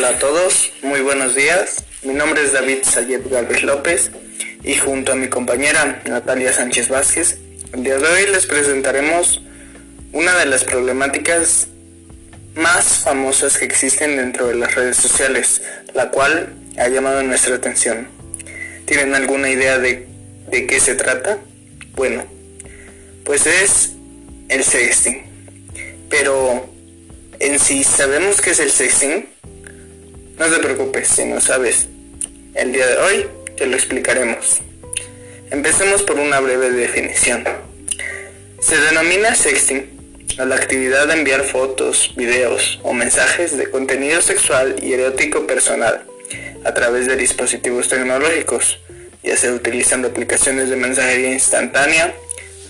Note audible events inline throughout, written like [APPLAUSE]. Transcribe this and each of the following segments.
Hola a todos, muy buenos días. Mi nombre es David Sayed Galvez López y junto a mi compañera Natalia Sánchez Vázquez, el día de hoy les presentaremos una de las problemáticas más famosas que existen dentro de las redes sociales, la cual ha llamado nuestra atención. ¿Tienen alguna idea de, de qué se trata? Bueno, pues es el sexting. Pero en sí sabemos qué es el sexting. No te preocupes si no sabes. El día de hoy te lo explicaremos. Empecemos por una breve definición. Se denomina sexting a la actividad de enviar fotos, videos o mensajes de contenido sexual y erótico personal a través de dispositivos tecnológicos, ya sea utilizando aplicaciones de mensajería instantánea,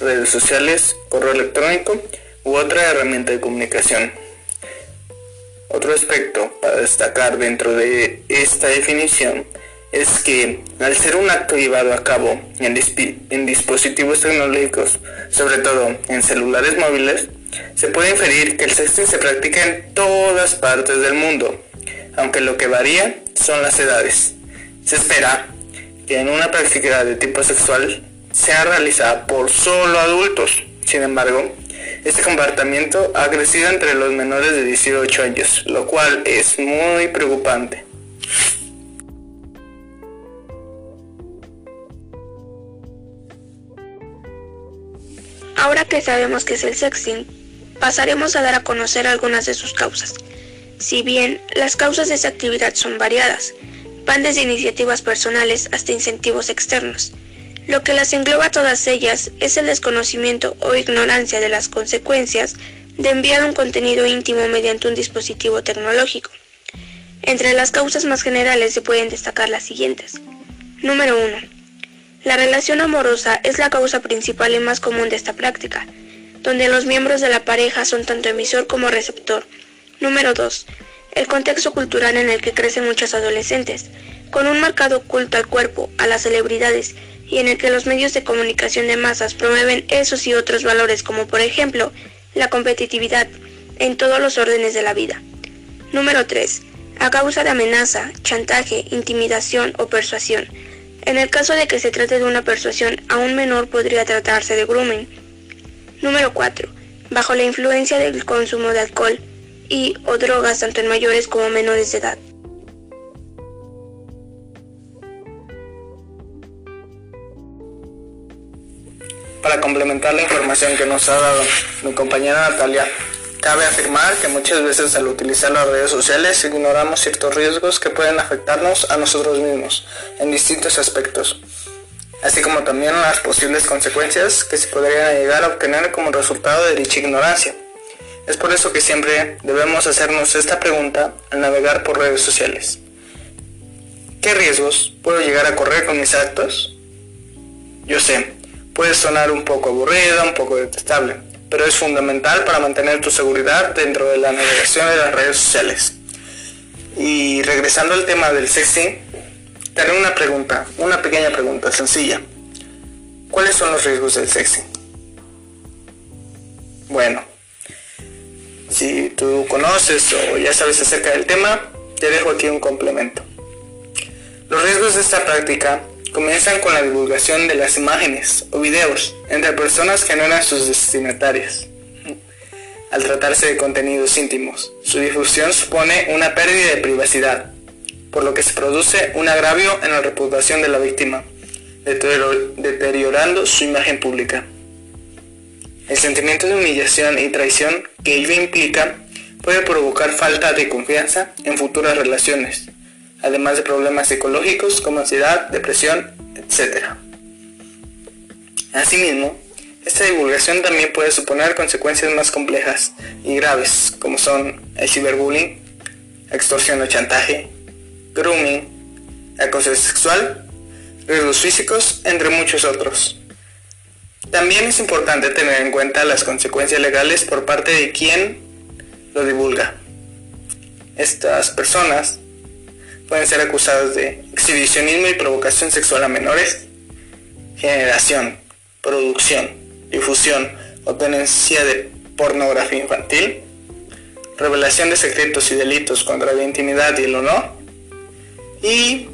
redes sociales, correo electrónico u otra herramienta de comunicación. Otro aspecto para destacar dentro de esta definición es que al ser un acto llevado a cabo en, dispositivos tecnológicos, sobre todo en celulares móviles, se puede inferir que el sexting se practica en todas partes del mundo, aunque lo que varía son las edades. Se espera que en una práctica de tipo sexual sea realizada por solo adultos. Sin embargo, este comportamiento ha crecido entre los menores de 18 años, lo cual es muy preocupante. Ahora que sabemos qué es el sexting, pasaremos a dar a conocer algunas de sus causas. Si bien las causas de esta actividad son variadas, van desde iniciativas personales hasta incentivos externos. Lo que las engloba todas ellas es el desconocimiento o ignorancia de las consecuencias de enviar un contenido íntimo mediante un dispositivo tecnológico. Entre las causas más generales se pueden destacar las siguientes. Número 1 la relación amorosa es la causa principal y más común de esta práctica, donde los miembros de la pareja son tanto emisor como receptor. Número 2. El contexto cultural en el que crecen muchos adolescentes, con un marcado culto al cuerpo, a las celebridades, y en el que los medios de comunicación de masas promueven esos y otros valores como por ejemplo la competitividad en todos los órdenes de la vida. Número 3. A causa de amenaza, chantaje, intimidación o persuasión en el caso de que se trate de una persuasión a un menor podría tratarse de grooming. Número 4. Bajo la influencia del consumo de alcohol y o drogas tanto en mayores como menores de edad. Para complementar la información que nos ha dado mi compañera Natalia, Cabe afirmar que muchas veces al utilizar las redes sociales ignoramos ciertos riesgos que pueden afectarnos a nosotros mismos en distintos aspectos, así como también las posibles consecuencias que se podrían llegar a obtener como resultado de dicha ignorancia. Es por eso que siempre debemos hacernos esta pregunta al navegar por redes sociales. ¿Qué riesgos puedo llegar a correr con mis actos? Yo sé, puede sonar un poco aburrido, un poco detestable, pero es fundamental para mantener tu seguridad dentro de la navegación de las redes sociales. Y regresando al tema del sexting, te haré una pregunta, una pequeña pregunta sencilla. ¿Cuáles son los riesgos del sexting? Bueno, si tú conoces o ya sabes acerca del tema, te dejo aquí un complemento. Los riesgos de esta práctica comienzan con la divulgación de las imágenes o videos entre personas que no eran sus destinatarias. Al tratarse de contenidos íntimos, su difusión supone una pérdida de privacidad, por lo que se produce un agravio en la reputación de la víctima, deteriorando su imagen pública. El sentimiento de humillación y traición que ello implica puede provocar falta de confianza en futuras relaciones, además de problemas psicológicos como ansiedad, depresión, etc. Asimismo, esta divulgación también puede suponer consecuencias más complejas y graves, como son el ciberbullying, extorsión o chantaje, grooming, acoso sexual, riesgos físicos, entre muchos otros. También es importante tener en cuenta las consecuencias legales por parte de quien lo divulga. Estas personas pueden ser acusados de exhibicionismo y provocación sexual a menores, generación, producción, difusión o tenencia de pornografía infantil, revelación de secretos y delitos contra la intimidad y el honor. Y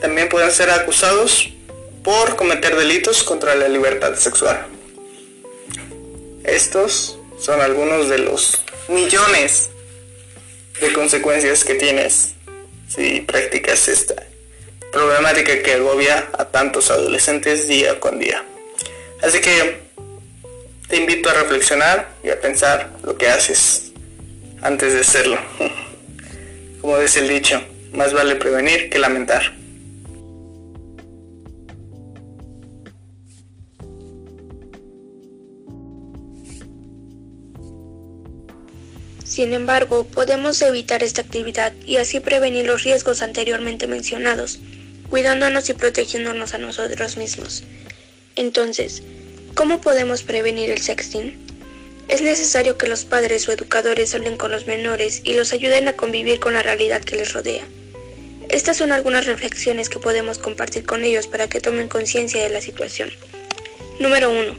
también pueden ser acusados por cometer delitos contra la libertad sexual. Estos son algunos de los millones de consecuencias que tienes si practicas esta problemática que agobia a tantos adolescentes día con día. Así que te invito a reflexionar y a pensar lo que haces antes de hacerlo. [LAUGHS] Como dice el dicho, más vale prevenir que lamentar. Sin embargo, podemos evitar esta actividad y así prevenir los riesgos anteriormente mencionados, cuidándonos y protegiéndonos a nosotros mismos. Entonces, ¿cómo podemos prevenir el sexting? Es necesario que los padres o educadores hablen con los menores y los ayuden a convivir con la realidad que les rodea. Estas son algunas reflexiones que podemos compartir con ellos para que tomen conciencia de la situación. Número 1.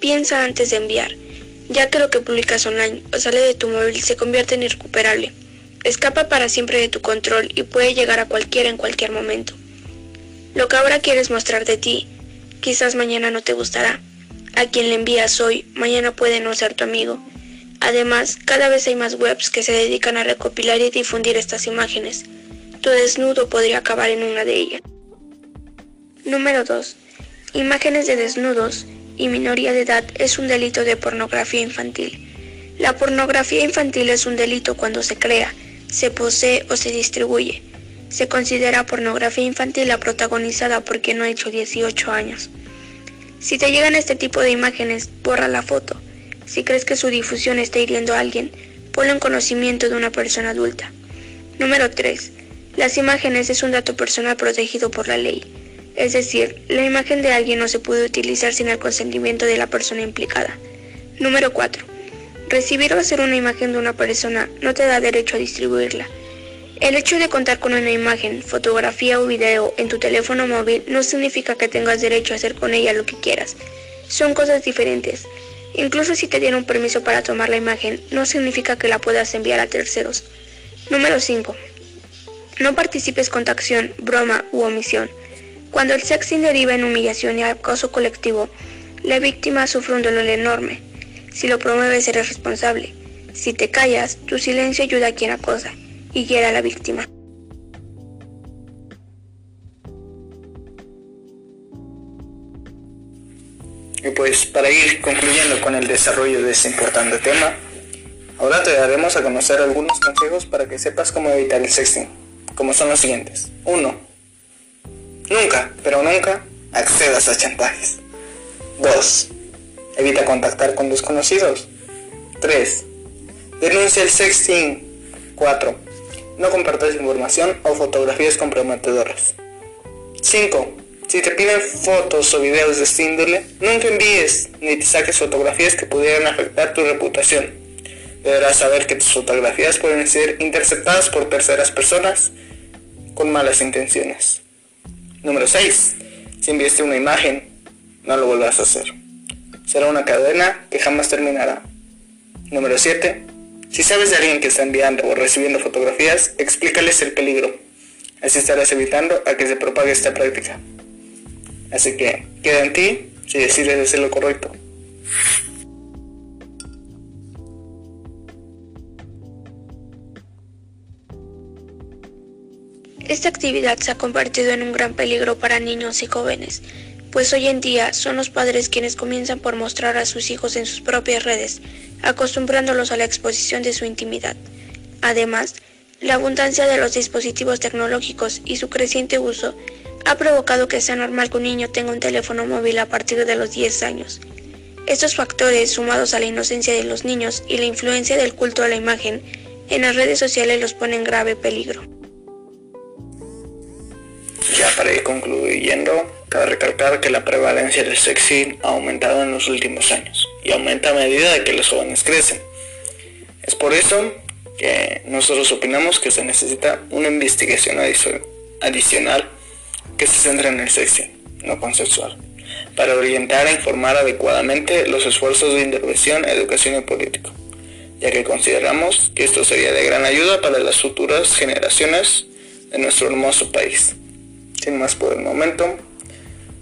Piensa antes de enviar, ya que lo que publicas online o sale de tu móvil se convierte en irrecuperable. Escapa para siempre de tu control y puede llegar a cualquiera en cualquier momento. Lo que ahora quieres mostrar de ti, quizás mañana no te gustará. A quien le envías hoy, mañana puede no ser tu amigo. Además, cada vez hay más webs que se dedican a recopilar y difundir estas imágenes. Tu desnudo podría acabar en una de ellas. Número 2. Imágenes de desnudos y minoría de edad es un delito de pornografía infantil. La pornografía infantil es un delito cuando se crea, se posee o se distribuye. Se considera pornografía infantil la protagonizada por quien no ha hecho 18 años. Si te llegan este tipo de imágenes, borra la foto. Si crees que su difusión está hiriendo a alguien, ponlo en conocimiento de una persona adulta. Número 3. Las imágenes es un dato personal protegido por la ley. Es decir, la imagen de alguien no se puede utilizar sin el consentimiento de la persona implicada. Número 4. Recibir o hacer una imagen de una persona no te da derecho a distribuirla. El hecho de contar con una imagen, fotografía o video en tu teléfono móvil no significa que tengas derecho a hacer con ella lo que quieras. Son cosas diferentes. Incluso si te dieron permiso para tomar la imagen, no significa que la puedas enviar a terceros. Número 5. No participes con tu acción, broma u omisión. Cuando el sexting deriva en humillación y acoso colectivo, la víctima sufre un dolor enorme. Si lo promueves eres responsable. Si te callas, tu silencio ayuda a quien acosa y hiera a la víctima. Y pues para ir concluyendo con el desarrollo de este importante tema, ahora te daremos a conocer algunos consejos para que sepas cómo evitar el sexting, como son los siguientes. 1. Nunca, pero nunca, accedas a chantajes. 2. Evita contactar con desconocidos. 3. Denuncia el sexting. 4. No compartas información o fotografías comprometedoras. 5. Si te piden fotos o videos de este índole, nunca envíes ni te saques fotografías que pudieran afectar tu reputación. Deberás saber que tus fotografías pueden ser interceptadas por terceras personas con malas intenciones. Número 6. Si enviaste una imagen, no lo vuelvas a hacer. Será una cadena que jamás terminará. Número 7. Si sabes de alguien que está enviando o recibiendo fotografías, explícales el peligro. Así estarás evitando a que se propague esta práctica. Así que queda en ti si decides hacer lo correcto. Esta actividad se ha convertido en un gran peligro para niños y jóvenes, pues hoy en día son los padres quienes comienzan por mostrar a sus hijos en sus propias redes, acostumbrándolos a la exposición de su intimidad. Además, la abundancia de los dispositivos tecnológicos y su creciente uso ha provocado que sea normal que un niño tenga un teléfono móvil a partir de los 10 años. Estos factores, sumados a la inocencia de los niños y la influencia del culto a la imagen, en las redes sociales los ponen en grave peligro. Ya para ir concluyendo, cabe recalcar que la prevalencia del sexting ha aumentado en los últimos años y aumenta a medida de que los jóvenes crecen. Es por eso que nosotros opinamos que se necesita una investigación adicional que se centre en el sexting, no consensual, para orientar e informar adecuadamente los esfuerzos de intervención, educación y político. ya que consideramos que esto sería de gran ayuda para las futuras generaciones de nuestro hermoso país. Sin más por el momento,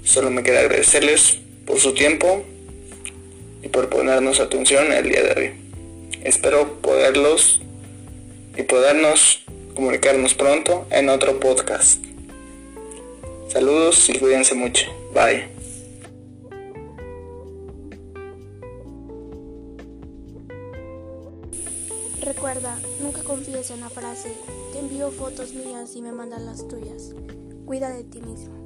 solo me queda agradecerles por su tiempo y por ponernos atención el día de hoy. Espero poderlos y podernos comunicarnos pronto en otro podcast. Saludos y cuídense mucho. Bye. Recuerda, nunca confíes en la frase, te envío fotos mías y me mandan las tuyas. Cuida de ti mismo.